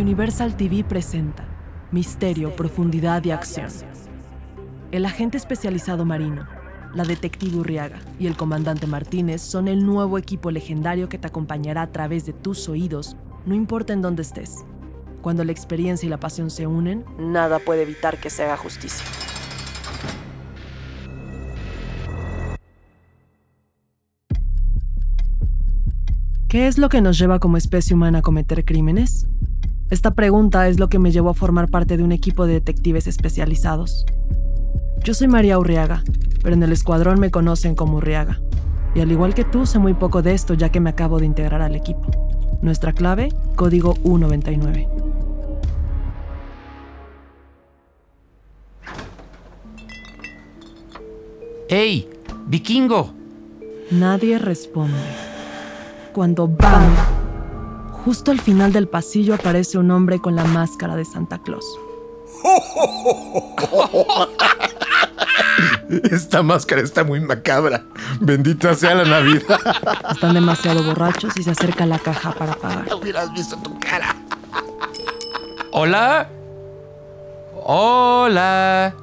Universal TV presenta Misterio, Profundidad y Acción. El agente especializado marino, la detective Urriaga y el comandante Martínez son el nuevo equipo legendario que te acompañará a través de tus oídos, no importa en dónde estés. Cuando la experiencia y la pasión se unen, nada puede evitar que se haga justicia. ¿Qué es lo que nos lleva como especie humana a cometer crímenes? Esta pregunta es lo que me llevó a formar parte de un equipo de detectives especializados. Yo soy María Urriaga, pero en el escuadrón me conocen como Urriaga. Y al igual que tú, sé muy poco de esto ya que me acabo de integrar al equipo. Nuestra clave, código U99. ¡Ey! ¡Vikingo! Nadie responde. Cuando ¡bam! Justo al final del pasillo aparece un hombre con la máscara de Santa Claus. Esta máscara está muy macabra. Bendita sea la Navidad. Están demasiado borrachos y se acerca a la caja para pagar. Hubieras visto tu cara. ¿Hola? Hola.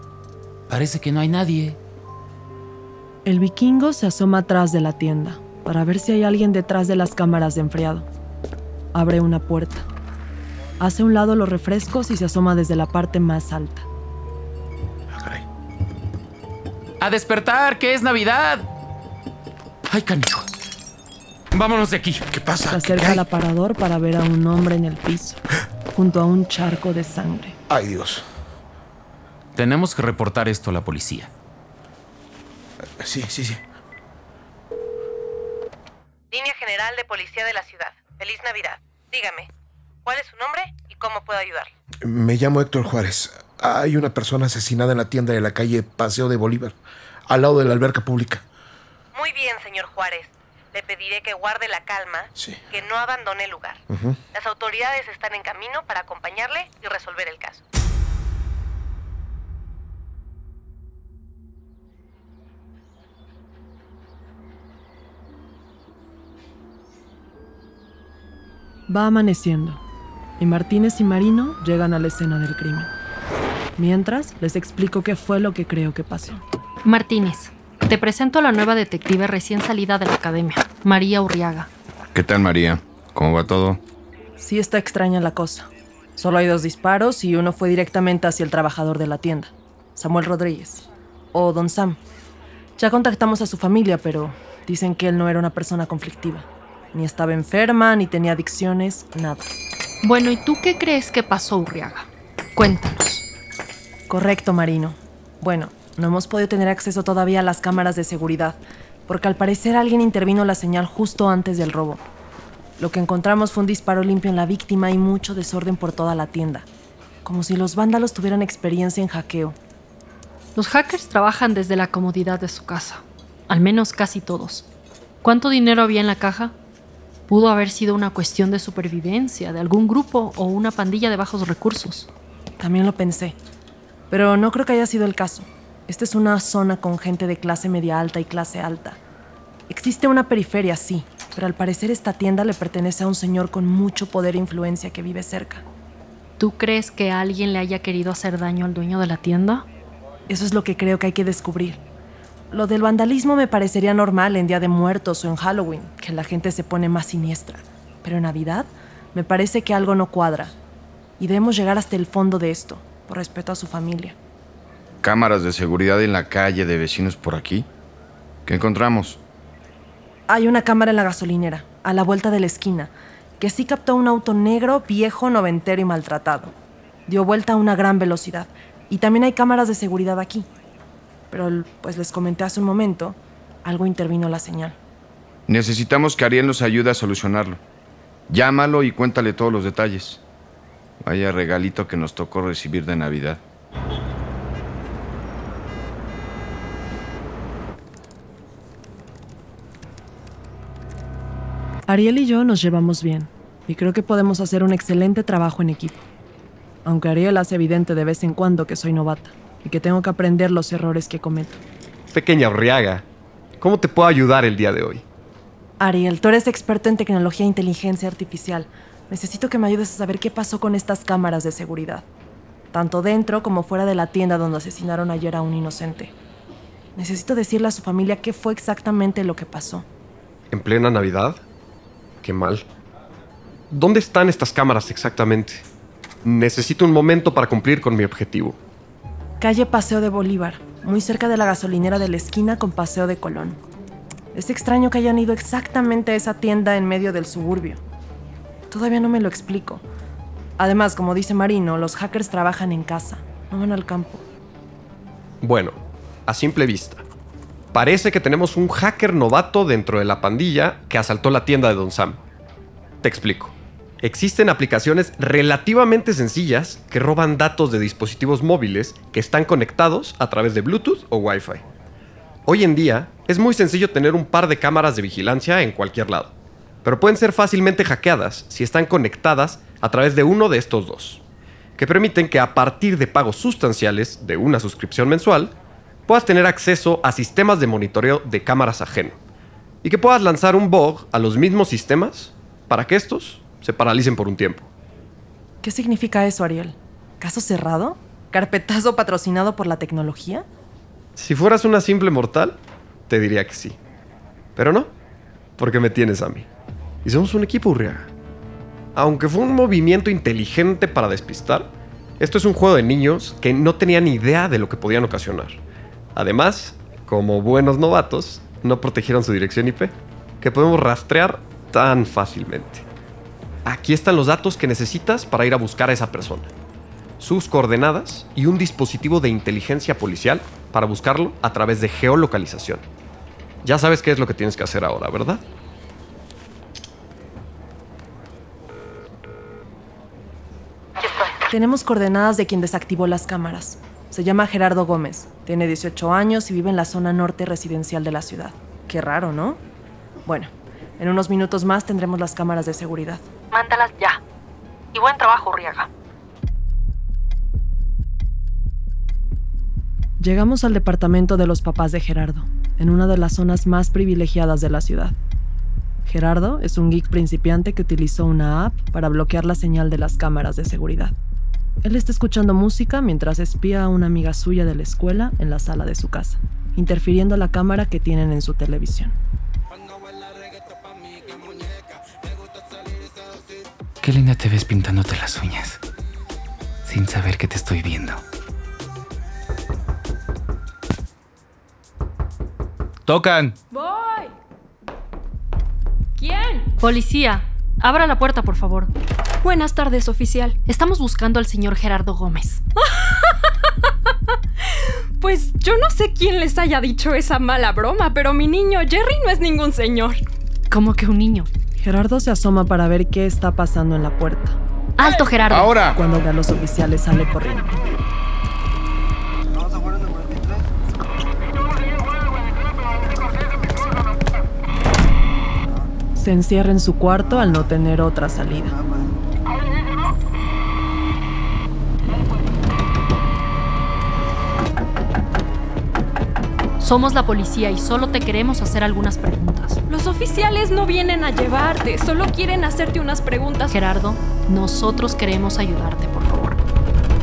Parece que no hay nadie. El vikingo se asoma atrás de la tienda para ver si hay alguien detrás de las cámaras de enfriado. Abre una puerta. Hace a un lado los refrescos y se asoma desde la parte más alta. Ah, caray. ¡A despertar! ¡Que es Navidad! ¡Ay, canijo! Vámonos de aquí. ¿Qué pasa? Se acerca ¿Qué al aparador para ver a un hombre en el piso, junto a un charco de sangre. Ay, Dios. Tenemos que reportar esto a la policía. Sí, sí, sí. Línea General de Policía de la Ciudad. Feliz Navidad. Dígame, ¿cuál es su nombre y cómo puedo ayudarle? Me llamo Héctor Juárez. Hay una persona asesinada en la tienda de la calle Paseo de Bolívar, al lado de la alberca pública. Muy bien, señor Juárez. Le pediré que guarde la calma, Sí. que no abandone el lugar. Las autoridades están en camino para acompañarle y resolver el caso. Va amaneciendo y Martínez y Marino llegan a la escena del crimen. Mientras, les explico qué fue lo que creo que pasó. Martínez, te presento a la nueva detective recién salida de la academia, María Urriaga. ¿Qué tal, María? ¿Cómo va todo? Sí está extraña la cosa. Solo hay dos disparos y uno fue directamente hacia el trabajador de la tienda, Samuel Rodríguez, o Don Sam. Ya contactamos a su familia, pero dicen que él no era una persona conflictiva. Ni estaba enferma, ni tenía adicciones, nada. Bueno, ¿y tú qué crees que pasó, Urriaga? Cuéntanos. Correcto, Marino. Bueno, no hemos podido tener acceso todavía a las cámaras de seguridad, porque al parecer alguien intervino la señal justo antes del robo. Lo que encontramos fue un disparo limpio en la víctima y mucho desorden por toda la tienda, como si los vándalos tuvieran experiencia en hackeo. Los hackers trabajan desde la comodidad de su casa, al menos casi todos. ¿Cuánto dinero había en la caja? Pudo haber sido una cuestión de supervivencia de algún grupo o una pandilla de bajos recursos. También lo pensé, pero no creo que haya sido el caso. Esta es una zona con gente de clase media alta y clase alta. Existe una periferia, sí, pero al parecer esta tienda le pertenece a un señor con mucho poder e influencia que vive cerca. ¿Tú crees que alguien le haya querido hacer daño al dueño de la tienda? Eso es lo que creo que hay que descubrir. Lo del vandalismo me parecería normal en Día de Muertos o en Halloween, que la gente se pone más siniestra. Pero en Navidad me parece que algo no cuadra. Y debemos llegar hasta el fondo de esto, por respeto a su familia. ¿Cámaras de seguridad en la calle de vecinos por aquí? ¿Qué encontramos? Hay una cámara en la gasolinera, a la vuelta de la esquina, que sí captó un auto negro, viejo, noventero y maltratado. Dio vuelta a una gran velocidad. Y también hay cámaras de seguridad aquí. Pero, pues les comenté hace un momento, algo intervino la señal. Necesitamos que Ariel nos ayude a solucionarlo. Llámalo y cuéntale todos los detalles. Vaya regalito que nos tocó recibir de Navidad. Ariel y yo nos llevamos bien, y creo que podemos hacer un excelente trabajo en equipo. Aunque Ariel hace evidente de vez en cuando que soy novata y que tengo que aprender los errores que cometo. Pequeña Urriaga, ¿cómo te puedo ayudar el día de hoy? Ariel, tú eres experto en tecnología e inteligencia artificial. Necesito que me ayudes a saber qué pasó con estas cámaras de seguridad, tanto dentro como fuera de la tienda donde asesinaron ayer a un inocente. Necesito decirle a su familia qué fue exactamente lo que pasó. ¿En plena Navidad? Qué mal. ¿Dónde están estas cámaras exactamente? Necesito un momento para cumplir con mi objetivo. Calle Paseo de Bolívar, muy cerca de la gasolinera de la esquina con Paseo de Colón. Es extraño que hayan ido exactamente a esa tienda en medio del suburbio. Todavía no me lo explico. Además, como dice Marino, los hackers trabajan en casa, no van al campo. Bueno, a simple vista. Parece que tenemos un hacker novato dentro de la pandilla que asaltó la tienda de Don Sam. Te explico. Existen aplicaciones relativamente sencillas que roban datos de dispositivos móviles que están conectados a través de Bluetooth o Wi-Fi. Hoy en día es muy sencillo tener un par de cámaras de vigilancia en cualquier lado, pero pueden ser fácilmente hackeadas si están conectadas a través de uno de estos dos, que permiten que a partir de pagos sustanciales de una suscripción mensual, puedas tener acceso a sistemas de monitoreo de cámaras ajeno y que puedas lanzar un bug a los mismos sistemas para que estos se paralicen por un tiempo. ¿Qué significa eso, Ariel? ¿Caso cerrado? ¿Carpetazo patrocinado por la tecnología? Si fueras una simple mortal, te diría que sí. Pero no, porque me tienes a mí. Y somos un equipo, Urriaga. Aunque fue un movimiento inteligente para despistar, esto es un juego de niños que no tenían idea de lo que podían ocasionar. Además, como buenos novatos, no protegieron su dirección IP, que podemos rastrear tan fácilmente. Aquí están los datos que necesitas para ir a buscar a esa persona. Sus coordenadas y un dispositivo de inteligencia policial para buscarlo a través de geolocalización. Ya sabes qué es lo que tienes que hacer ahora, ¿verdad? Tenemos coordenadas de quien desactivó las cámaras. Se llama Gerardo Gómez, tiene 18 años y vive en la zona norte residencial de la ciudad. Qué raro, ¿no? Bueno, en unos minutos más tendremos las cámaras de seguridad. Mándalas ya. Y buen trabajo, Riaga. Llegamos al departamento de los papás de Gerardo, en una de las zonas más privilegiadas de la ciudad. Gerardo es un geek principiante que utilizó una app para bloquear la señal de las cámaras de seguridad. Él está escuchando música mientras espía a una amiga suya de la escuela en la sala de su casa, interfiriendo la cámara que tienen en su televisión. Qué linda te ves pintándote las uñas, sin saber que te estoy viendo. ¡Tocan! ¡Voy! ¿Quién? Policía, abra la puerta, por favor. Buenas tardes, oficial. Estamos buscando al señor Gerardo Gómez. Pues yo no sé quién les haya dicho esa mala broma, pero mi niño Jerry no es ningún señor. ¿Cómo que un niño? Gerardo se asoma para ver qué está pasando en la puerta. ¡Alto, Gerardo! Ahora. Cuando ve a los oficiales sale corriendo. Se encierra en su cuarto al no tener otra salida. Somos la policía y solo te queremos hacer algunas preguntas. Los oficiales no vienen a llevarte, solo quieren hacerte unas preguntas. Gerardo, nosotros queremos ayudarte, por favor.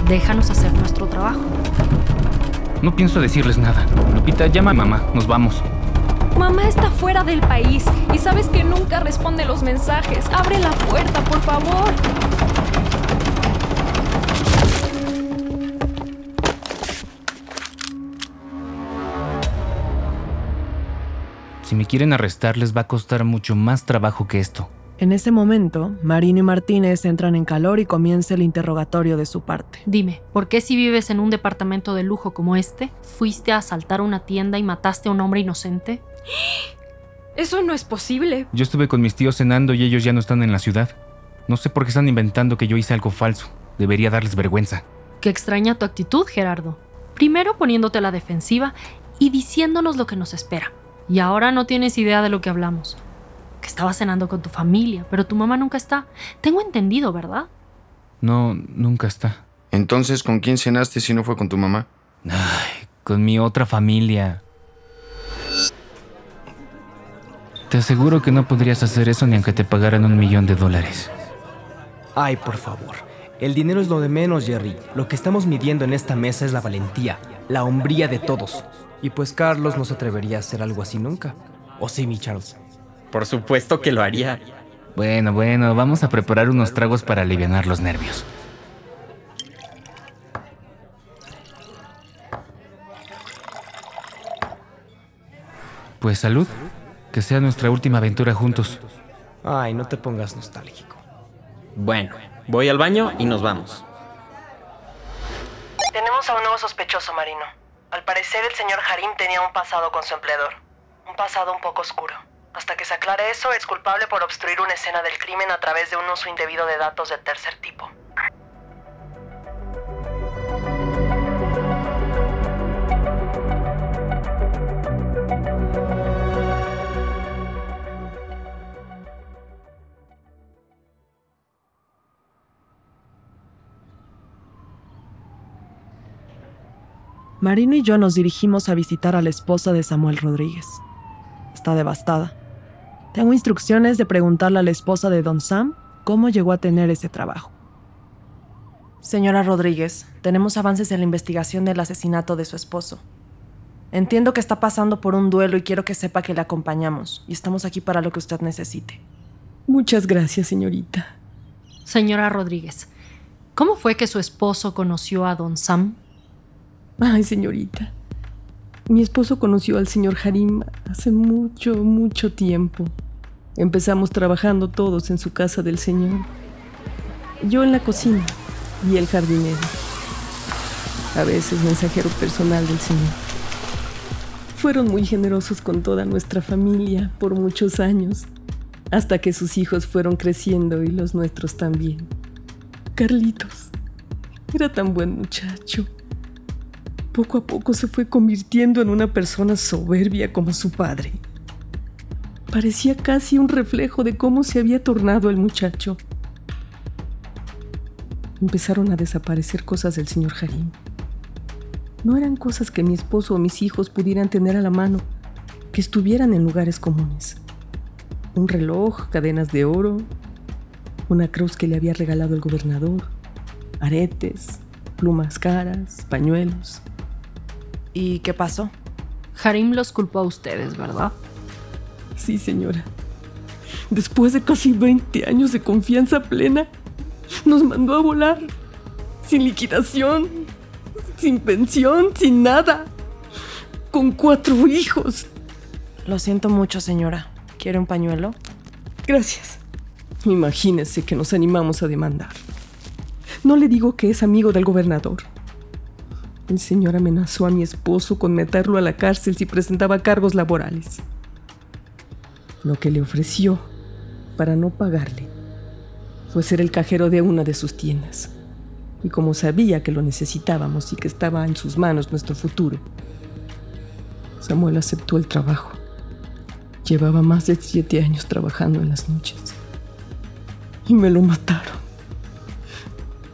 Déjanos hacer nuestro trabajo. No pienso decirles nada. Lupita, llama a mamá. Nos vamos. Mamá está fuera del país y sabes que nunca responde los mensajes. Abre la puerta, por favor. Si me quieren arrestar, les va a costar mucho más trabajo que esto. En ese momento, Marino y Martínez entran en calor y comienza el interrogatorio de su parte. Dime, ¿por qué si vives en un departamento de lujo como este, fuiste a asaltar una tienda y mataste a un hombre inocente? Eso no es posible. Yo estuve con mis tíos cenando y ellos ya no están en la ciudad. No sé por qué están inventando que yo hice algo falso. Debería darles vergüenza. Qué extraña tu actitud, Gerardo. Primero poniéndote a la defensiva y diciéndonos lo que nos espera. Y ahora no tienes idea de lo que hablamos. Que estabas cenando con tu familia, pero tu mamá nunca está. Tengo entendido, ¿verdad? No, nunca está. Entonces, ¿con quién cenaste si no fue con tu mamá? Ay, con mi otra familia. Te aseguro que no podrías hacer eso ni aunque te pagaran un millón de dólares. Ay, por favor. El dinero es lo de menos, Jerry. Lo que estamos midiendo en esta mesa es la valentía, la hombría de todos. Y pues Carlos no se atrevería a hacer algo así nunca. ¿O sí, mi Charles? Por supuesto que lo haría. Bueno, bueno, vamos a preparar unos tragos para aliviar los nervios. Pues salud. Que sea nuestra última aventura juntos. Ay, no te pongas nostálgico. Bueno, voy al baño y nos vamos. Tenemos a un nuevo sospechoso, Marino. Al parecer, el señor Harim tenía un pasado con su empleador. Un pasado un poco oscuro. Hasta que se aclare eso, es culpable por obstruir una escena del crimen a través de un uso indebido de datos de tercer tipo. Marino y yo nos dirigimos a visitar a la esposa de Samuel Rodríguez. Está devastada. Tengo instrucciones de preguntarle a la esposa de Don Sam cómo llegó a tener ese trabajo. Señora Rodríguez, tenemos avances en la investigación del asesinato de su esposo. Entiendo que está pasando por un duelo y quiero que sepa que le acompañamos y estamos aquí para lo que usted necesite. Muchas gracias, señorita. Señora Rodríguez, ¿cómo fue que su esposo conoció a Don Sam? Ay, señorita. Mi esposo conoció al señor Harim hace mucho, mucho tiempo. Empezamos trabajando todos en su casa del señor. Yo en la cocina y el jardinero. A veces mensajero personal del señor. Fueron muy generosos con toda nuestra familia por muchos años, hasta que sus hijos fueron creciendo y los nuestros también. Carlitos era tan buen muchacho poco a poco se fue convirtiendo en una persona soberbia como su padre. Parecía casi un reflejo de cómo se había tornado el muchacho. Empezaron a desaparecer cosas del señor Harim. No eran cosas que mi esposo o mis hijos pudieran tener a la mano, que estuvieran en lugares comunes. Un reloj, cadenas de oro, una cruz que le había regalado el gobernador, aretes, plumas caras, pañuelos. ¿Y qué pasó? Harim los culpó a ustedes, ¿verdad? Sí, señora. Después de casi 20 años de confianza plena, nos mandó a volar. Sin liquidación, sin pensión, sin nada. Con cuatro hijos. Lo siento mucho, señora. ¿Quiere un pañuelo? Gracias. Imagínese que nos animamos a demandar. No le digo que es amigo del gobernador. El señor amenazó a mi esposo con meterlo a la cárcel si presentaba cargos laborales. Lo que le ofreció, para no pagarle, fue ser el cajero de una de sus tiendas. Y como sabía que lo necesitábamos y que estaba en sus manos nuestro futuro, Samuel aceptó el trabajo. Llevaba más de siete años trabajando en las noches. Y me lo mataron.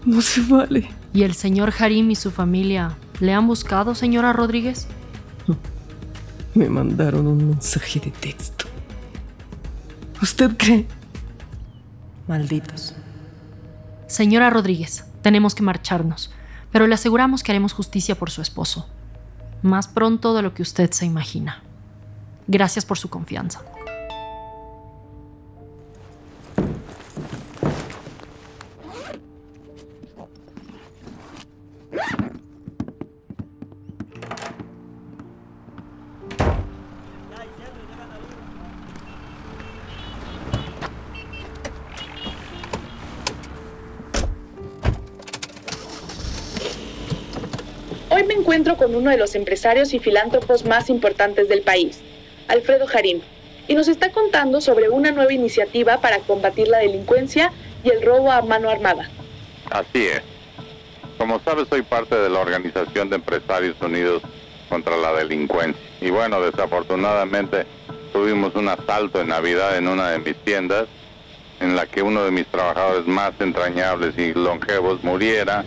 No se vale. ¿Y el señor Harim y su familia le han buscado, señora Rodríguez? Me mandaron un mensaje de texto. ¿Usted cree? Malditos. Señora Rodríguez, tenemos que marcharnos, pero le aseguramos que haremos justicia por su esposo. Más pronto de lo que usted se imagina. Gracias por su confianza. Uno de los empresarios y filántropos más importantes del país, Alfredo Jarín, y nos está contando sobre una nueva iniciativa para combatir la delincuencia y el robo a mano armada. Así es. Como sabes, soy parte de la Organización de Empresarios Unidos contra la Delincuencia. Y bueno, desafortunadamente tuvimos un asalto en Navidad en una de mis tiendas, en la que uno de mis trabajadores más entrañables y longevos muriera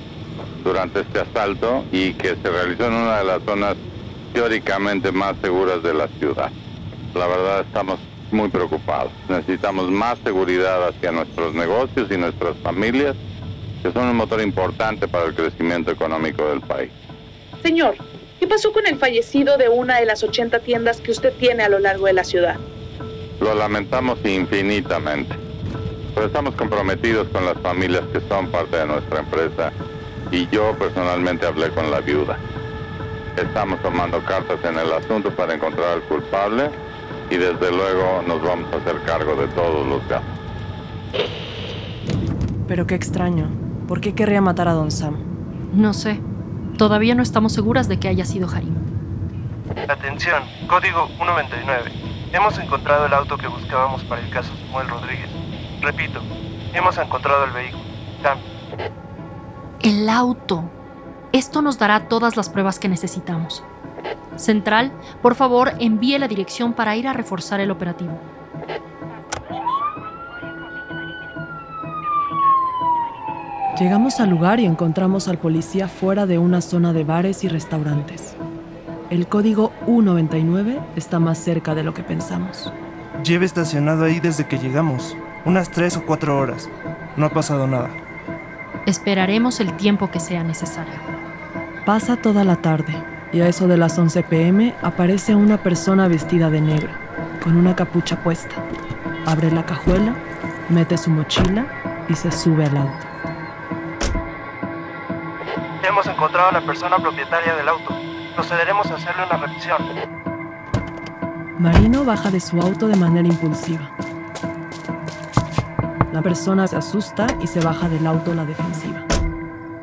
durante este asalto y que se realizó en una de las zonas teóricamente más seguras de la ciudad. La verdad estamos muy preocupados. Necesitamos más seguridad hacia nuestros negocios y nuestras familias, que son un motor importante para el crecimiento económico del país. Señor, ¿qué pasó con el fallecido de una de las 80 tiendas que usted tiene a lo largo de la ciudad? Lo lamentamos infinitamente, pero estamos comprometidos con las familias que son parte de nuestra empresa y yo personalmente hablé con la viuda. Estamos tomando cartas en el asunto para encontrar al culpable y desde luego nos vamos a hacer cargo de todos los gastos. Pero qué extraño. ¿Por qué querría matar a Don Sam? No sé. Todavía no estamos seguras de que haya sido Harim. Atención, código 199. Hemos encontrado el auto que buscábamos para el caso Samuel Rodríguez. Repito, hemos encontrado el vehículo. Sam. El auto. Esto nos dará todas las pruebas que necesitamos. Central, por favor, envíe la dirección para ir a reforzar el operativo. Llegamos al lugar y encontramos al policía fuera de una zona de bares y restaurantes. El código U99 está más cerca de lo que pensamos. Lleve estacionado ahí desde que llegamos. Unas tres o cuatro horas. No ha pasado nada. Esperaremos el tiempo que sea necesario. Pasa toda la tarde y a eso de las 11 pm aparece una persona vestida de negro, con una capucha puesta. Abre la cajuela, mete su mochila y se sube al auto. Hemos encontrado a la persona propietaria del auto. Procederemos a hacerle una revisión. Marino baja de su auto de manera impulsiva. La persona se asusta y se baja del auto a la defensiva.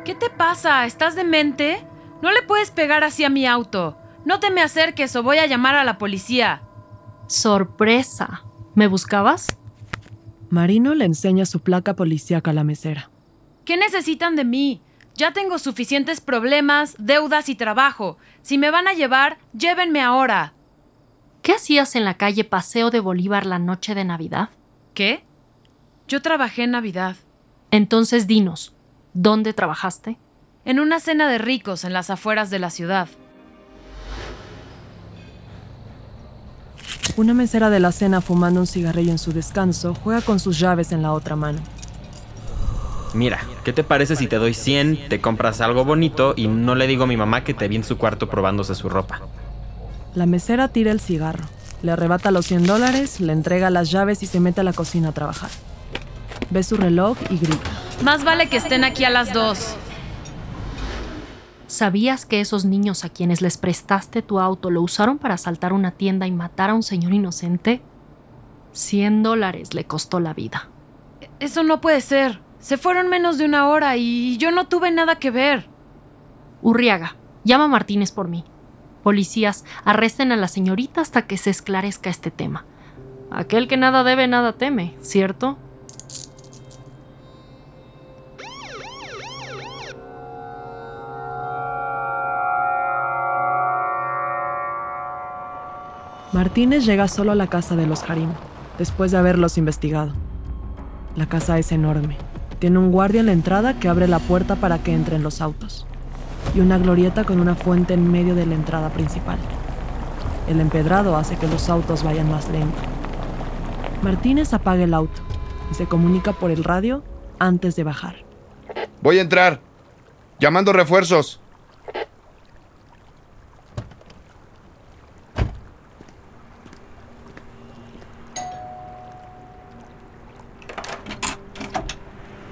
¿Qué te pasa? ¿Estás demente? No le puedes pegar así a mi auto. No te me acerques o voy a llamar a la policía. Sorpresa. ¿Me buscabas? Marino le enseña su placa policíaca a la mesera. ¿Qué necesitan de mí? Ya tengo suficientes problemas, deudas y trabajo. Si me van a llevar, llévenme ahora. ¿Qué hacías en la calle Paseo de Bolívar la noche de Navidad? ¿Qué? Yo trabajé en Navidad. Entonces dinos, ¿dónde trabajaste? En una cena de ricos en las afueras de la ciudad. Una mesera de la cena fumando un cigarrillo en su descanso juega con sus llaves en la otra mano. Mira, ¿qué te parece si te doy 100, te compras algo bonito y no le digo a mi mamá que te vi en su cuarto probándose su ropa? La mesera tira el cigarro, le arrebata los 100 dólares, le entrega las llaves y se mete a la cocina a trabajar. Ve su reloj y grita. Más vale que estén aquí a las dos. ¿Sabías que esos niños a quienes les prestaste tu auto lo usaron para asaltar una tienda y matar a un señor inocente? 100 dólares le costó la vida. Eso no puede ser. Se fueron menos de una hora y yo no tuve nada que ver. Urriaga, llama a Martínez por mí. Policías, arresten a la señorita hasta que se esclarezca este tema. Aquel que nada debe, nada teme, ¿cierto? Martínez llega solo a la casa de los Harim, después de haberlos investigado. La casa es enorme. Tiene un guardia en la entrada que abre la puerta para que entren los autos. Y una glorieta con una fuente en medio de la entrada principal. El empedrado hace que los autos vayan más lento. Martínez apaga el auto y se comunica por el radio antes de bajar. Voy a entrar. Llamando refuerzos.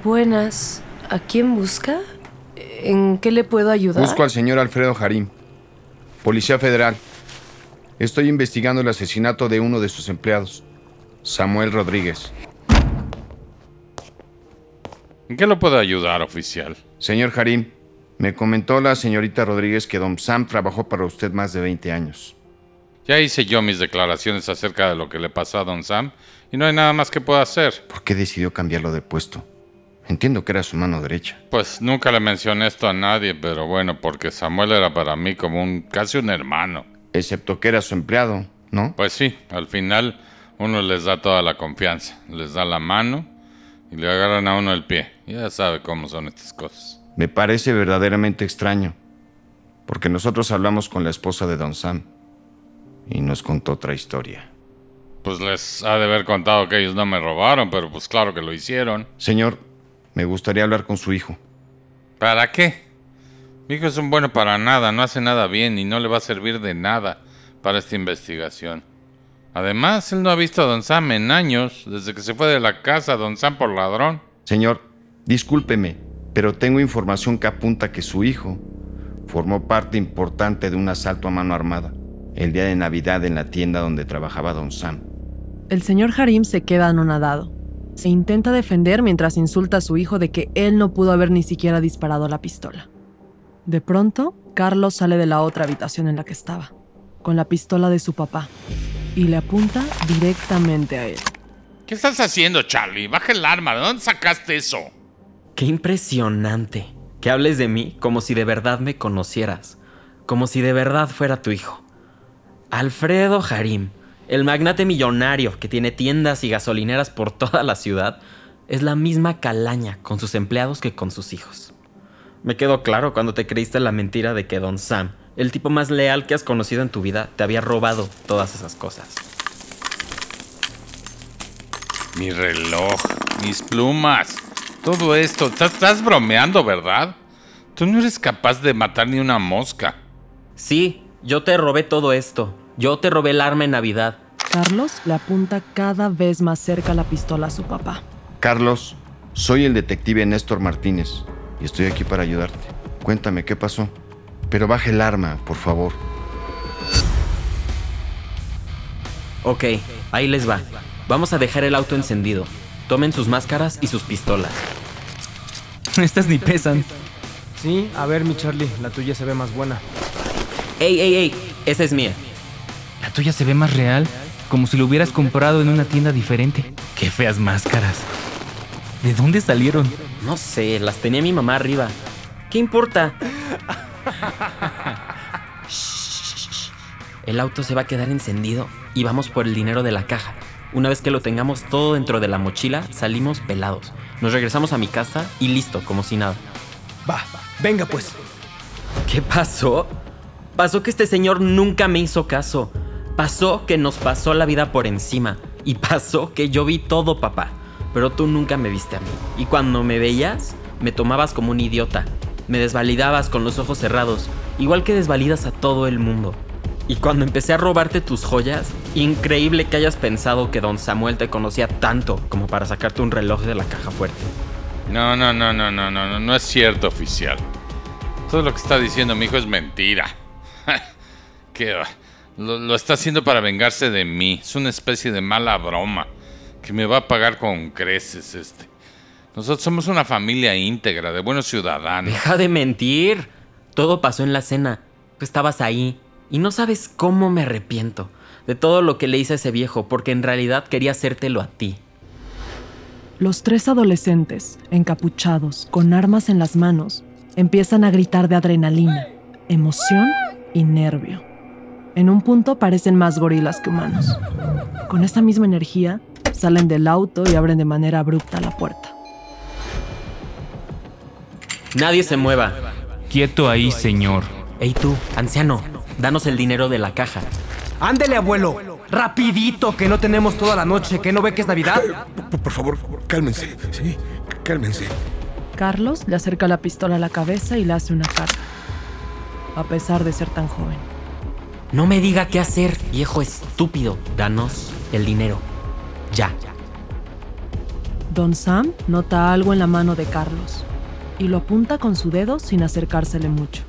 Buenas. ¿A quién busca? ¿En qué le puedo ayudar? Busco al señor Alfredo Jarim, Policía Federal. Estoy investigando el asesinato de uno de sus empleados, Samuel Rodríguez. ¿En qué lo puedo ayudar, oficial? Señor Jarim, me comentó la señorita Rodríguez que Don Sam trabajó para usted más de 20 años. Ya hice yo mis declaraciones acerca de lo que le pasó a Don Sam y no hay nada más que pueda hacer. ¿Por qué decidió cambiarlo de puesto? Entiendo que era su mano derecha. Pues nunca le mencioné esto a nadie, pero bueno, porque Samuel era para mí como un casi un hermano. Excepto que era su empleado, ¿no? Pues sí, al final uno les da toda la confianza, les da la mano y le agarran a uno el pie. Ya sabe cómo son estas cosas. Me parece verdaderamente extraño, porque nosotros hablamos con la esposa de Don Sam y nos contó otra historia. Pues les ha de haber contado que ellos no me robaron, pero pues claro que lo hicieron. Señor, me gustaría hablar con su hijo. ¿Para qué? Mi hijo es un bueno para nada, no hace nada bien y no le va a servir de nada para esta investigación. Además, él no ha visto a Don Sam en años, desde que se fue de la casa Don Sam por ladrón. Señor, discúlpeme, pero tengo información que apunta que su hijo formó parte importante de un asalto a mano armada el día de Navidad en la tienda donde trabajaba Don Sam. El señor Harim se queda anonadado. Se intenta defender mientras insulta a su hijo de que él no pudo haber ni siquiera disparado la pistola. De pronto, Carlos sale de la otra habitación en la que estaba, con la pistola de su papá, y le apunta directamente a él. ¿Qué estás haciendo, Charlie? Baja el arma. ¿De dónde sacaste eso? Qué impresionante. Que hables de mí como si de verdad me conocieras. Como si de verdad fuera tu hijo. Alfredo Harim, el magnate millonario que tiene tiendas y gasolineras por toda la ciudad, es la misma calaña con sus empleados que con sus hijos. Me quedó claro cuando te creíste la mentira de que Don Sam, el tipo más leal que has conocido en tu vida, te había robado todas esas cosas. Mi reloj, mis plumas, todo esto. Estás, bromeando, ¿verdad? Tú no eres capaz de matar ni una mosca. Sí, yo te robé todo esto. Yo te robé el arma en Navidad. Carlos le apunta cada vez más cerca la pistola a su papá. Carlos, soy el detective Néstor Martínez y estoy aquí para ayudarte. Cuéntame qué pasó. Pero baje el arma, por favor. Ok, ahí les va. Vamos a dejar el auto encendido. Tomen sus máscaras y sus pistolas. Estas ni pesan. Sí, a ver, mi Charlie, la tuya se ve más buena. ¡Ey, ey, ey! Esa es mía. La tuya se ve más real, como si lo hubieras comprado en una tienda diferente. Qué feas máscaras. ¿De dónde salieron? No sé, las tenía mi mamá arriba. ¿Qué importa? Shh. El auto se va a quedar encendido y vamos por el dinero de la caja. Una vez que lo tengamos todo dentro de la mochila, salimos pelados. Nos regresamos a mi casa y listo, como si nada. Va, venga pues. ¿Qué pasó? Pasó que este señor nunca me hizo caso. Pasó que nos pasó la vida por encima. Y pasó que yo vi todo, papá. Pero tú nunca me viste a mí. Y cuando me veías, me tomabas como un idiota. Me desvalidabas con los ojos cerrados, igual que desvalidas a todo el mundo. Y cuando empecé a robarte tus joyas, increíble que hayas pensado que don Samuel te conocía tanto como para sacarte un reloj de la caja fuerte. No, no, no, no, no, no, no, no es cierto, oficial. Todo lo que está diciendo mi hijo es mentira. que lo, lo está haciendo para vengarse de mí. Es una especie de mala broma que me va a pagar con creces este. Nosotros somos una familia íntegra, de buenos ciudadanos. Deja de mentir. Todo pasó en la cena. Tú estabas ahí. Y no sabes cómo me arrepiento de todo lo que le hice a ese viejo, porque en realidad quería hacértelo a ti. Los tres adolescentes, encapuchados, con armas en las manos, empiezan a gritar de adrenalina, emoción y nervio. En un punto parecen más gorilas que humanos. Con esa misma energía, salen del auto y abren de manera abrupta la puerta. Nadie se mueva. Quieto ahí, señor. Ey tú, anciano, danos el dinero de la caja. Ándele, abuelo. Rapidito, que no tenemos toda la noche, que no ve que es Navidad. Por, por favor, cálmense. Sí, cálmense. Carlos le acerca la pistola a la cabeza y le hace una carga. A pesar de ser tan joven. No me diga qué hacer, viejo estúpido. Danos el dinero. Ya. Don Sam nota algo en la mano de Carlos y lo apunta con su dedo sin acercársele mucho.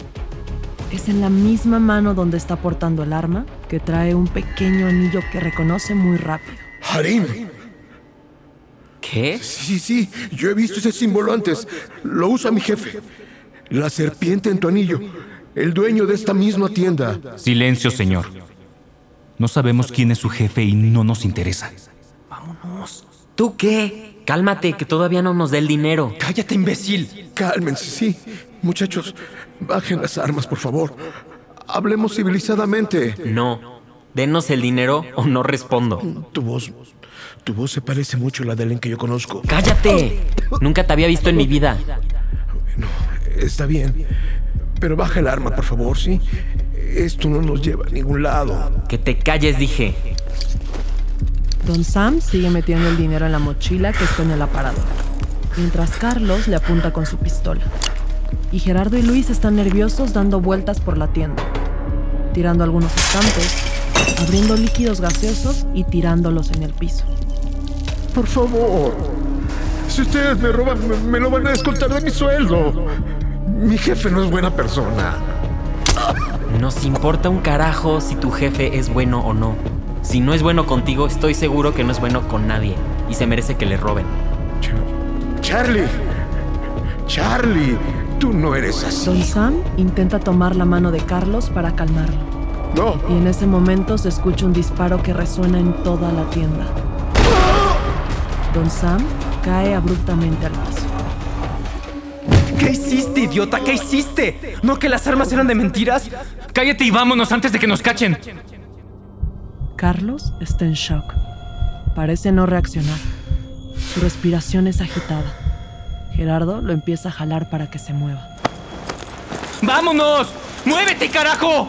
Es en la misma mano donde está portando el arma que trae un pequeño anillo que reconoce muy rápido. Harim. ¿Qué? Sí, sí, yo he visto ese símbolo antes. Lo usa mi jefe. La serpiente en tu anillo. El dueño de esta misma tienda. Silencio, señor. No sabemos quién es su jefe y no nos interesa. Vámonos. ¿Tú qué? Cálmate, que todavía no nos dé el dinero. Cállate, imbécil. Cálmense, sí. Muchachos, bajen las armas, por favor. Hablemos civilizadamente. No. Denos el dinero o no respondo. Tu voz. Tu voz se parece mucho a la de alguien que yo conozco. ¡Cállate! Nunca te había visto en mi vida. Bueno, está bien. Pero baja el arma, por favor, ¿sí? Esto no nos lleva a ningún lado. Que te calles, dije. Don Sam sigue metiendo el dinero en la mochila que está en el aparador, mientras Carlos le apunta con su pistola. Y Gerardo y Luis están nerviosos dando vueltas por la tienda, tirando algunos estantes, abriendo líquidos gaseosos y tirándolos en el piso. Por favor. Si ustedes me roban, me, me lo van a descontar de mi sueldo. Mi jefe no es buena persona. Nos importa un carajo si tu jefe es bueno o no. Si no es bueno contigo, estoy seguro que no es bueno con nadie y se merece que le roben. Charlie. Charlie, tú no eres así. Don Sam intenta tomar la mano de Carlos para calmarlo. No. Y en ese momento se escucha un disparo que resuena en toda la tienda. Don Sam cae abruptamente al piso. ¿Qué hiciste, idiota? ¿Qué hiciste? ¿No que las armas eran de mentiras? Cállate y vámonos antes de que nos cachen. Carlos está en shock. Parece no reaccionar. Su respiración es agitada. Gerardo lo empieza a jalar para que se mueva. ¡Vámonos! ¡Muévete, carajo!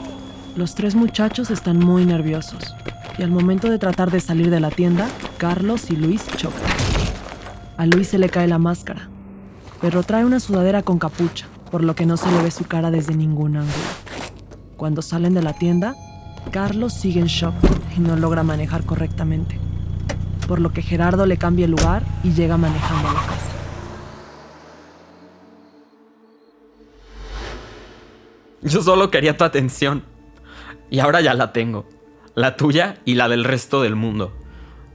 Los tres muchachos están muy nerviosos. Y al momento de tratar de salir de la tienda, Carlos y Luis chocan. A Luis se le cae la máscara, pero trae una sudadera con capucha, por lo que no se le ve su cara desde ningún ángulo. Cuando salen de la tienda, Carlos sigue en shock y no logra manejar correctamente, por lo que Gerardo le cambia el lugar y llega manejando a la casa. Yo solo quería tu atención. Y ahora ya la tengo. La tuya y la del resto del mundo.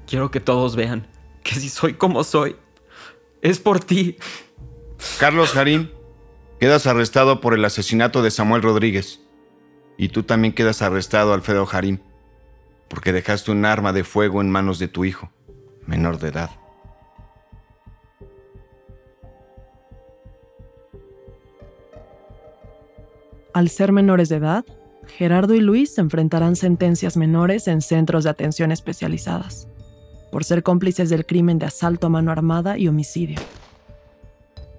Quiero que todos vean que si soy como soy, es por ti. Carlos Jarín, quedas arrestado por el asesinato de Samuel Rodríguez. Y tú también quedas arrestado, Alfredo Jarín, porque dejaste un arma de fuego en manos de tu hijo, menor de edad. Al ser menores de edad, Gerardo y Luis enfrentarán sentencias menores en centros de atención especializadas, por ser cómplices del crimen de asalto a mano armada y homicidio.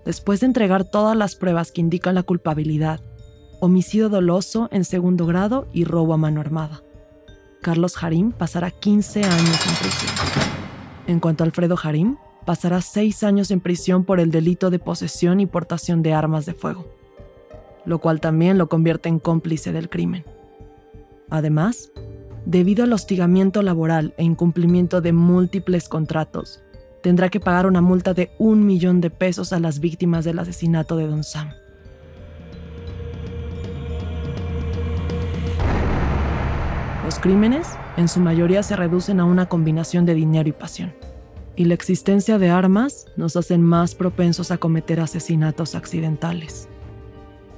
Después de entregar todas las pruebas que indican la culpabilidad, homicidio doloso en segundo grado y robo a mano armada. Carlos Jarim pasará 15 años en prisión. En cuanto a Alfredo Jarim, pasará 6 años en prisión por el delito de posesión y portación de armas de fuego, lo cual también lo convierte en cómplice del crimen. Además, debido al hostigamiento laboral e incumplimiento de múltiples contratos, tendrá que pagar una multa de un millón de pesos a las víctimas del asesinato de Don Sam. Los crímenes, en su mayoría, se reducen a una combinación de dinero y pasión. Y la existencia de armas nos hacen más propensos a cometer asesinatos accidentales.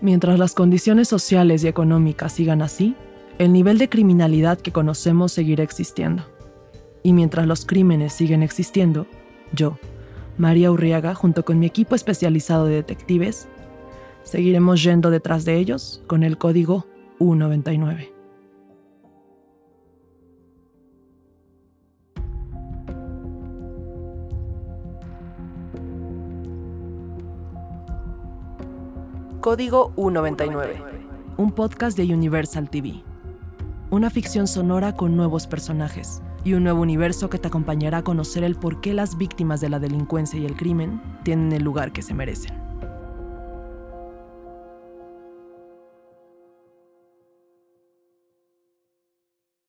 Mientras las condiciones sociales y económicas sigan así, el nivel de criminalidad que conocemos seguirá existiendo. Y mientras los crímenes siguen existiendo, yo, María Urriaga, junto con mi equipo especializado de detectives, seguiremos yendo detrás de ellos con el código U99. Código U99, un podcast de Universal TV. Una ficción sonora con nuevos personajes y un nuevo universo que te acompañará a conocer el por qué las víctimas de la delincuencia y el crimen tienen el lugar que se merecen.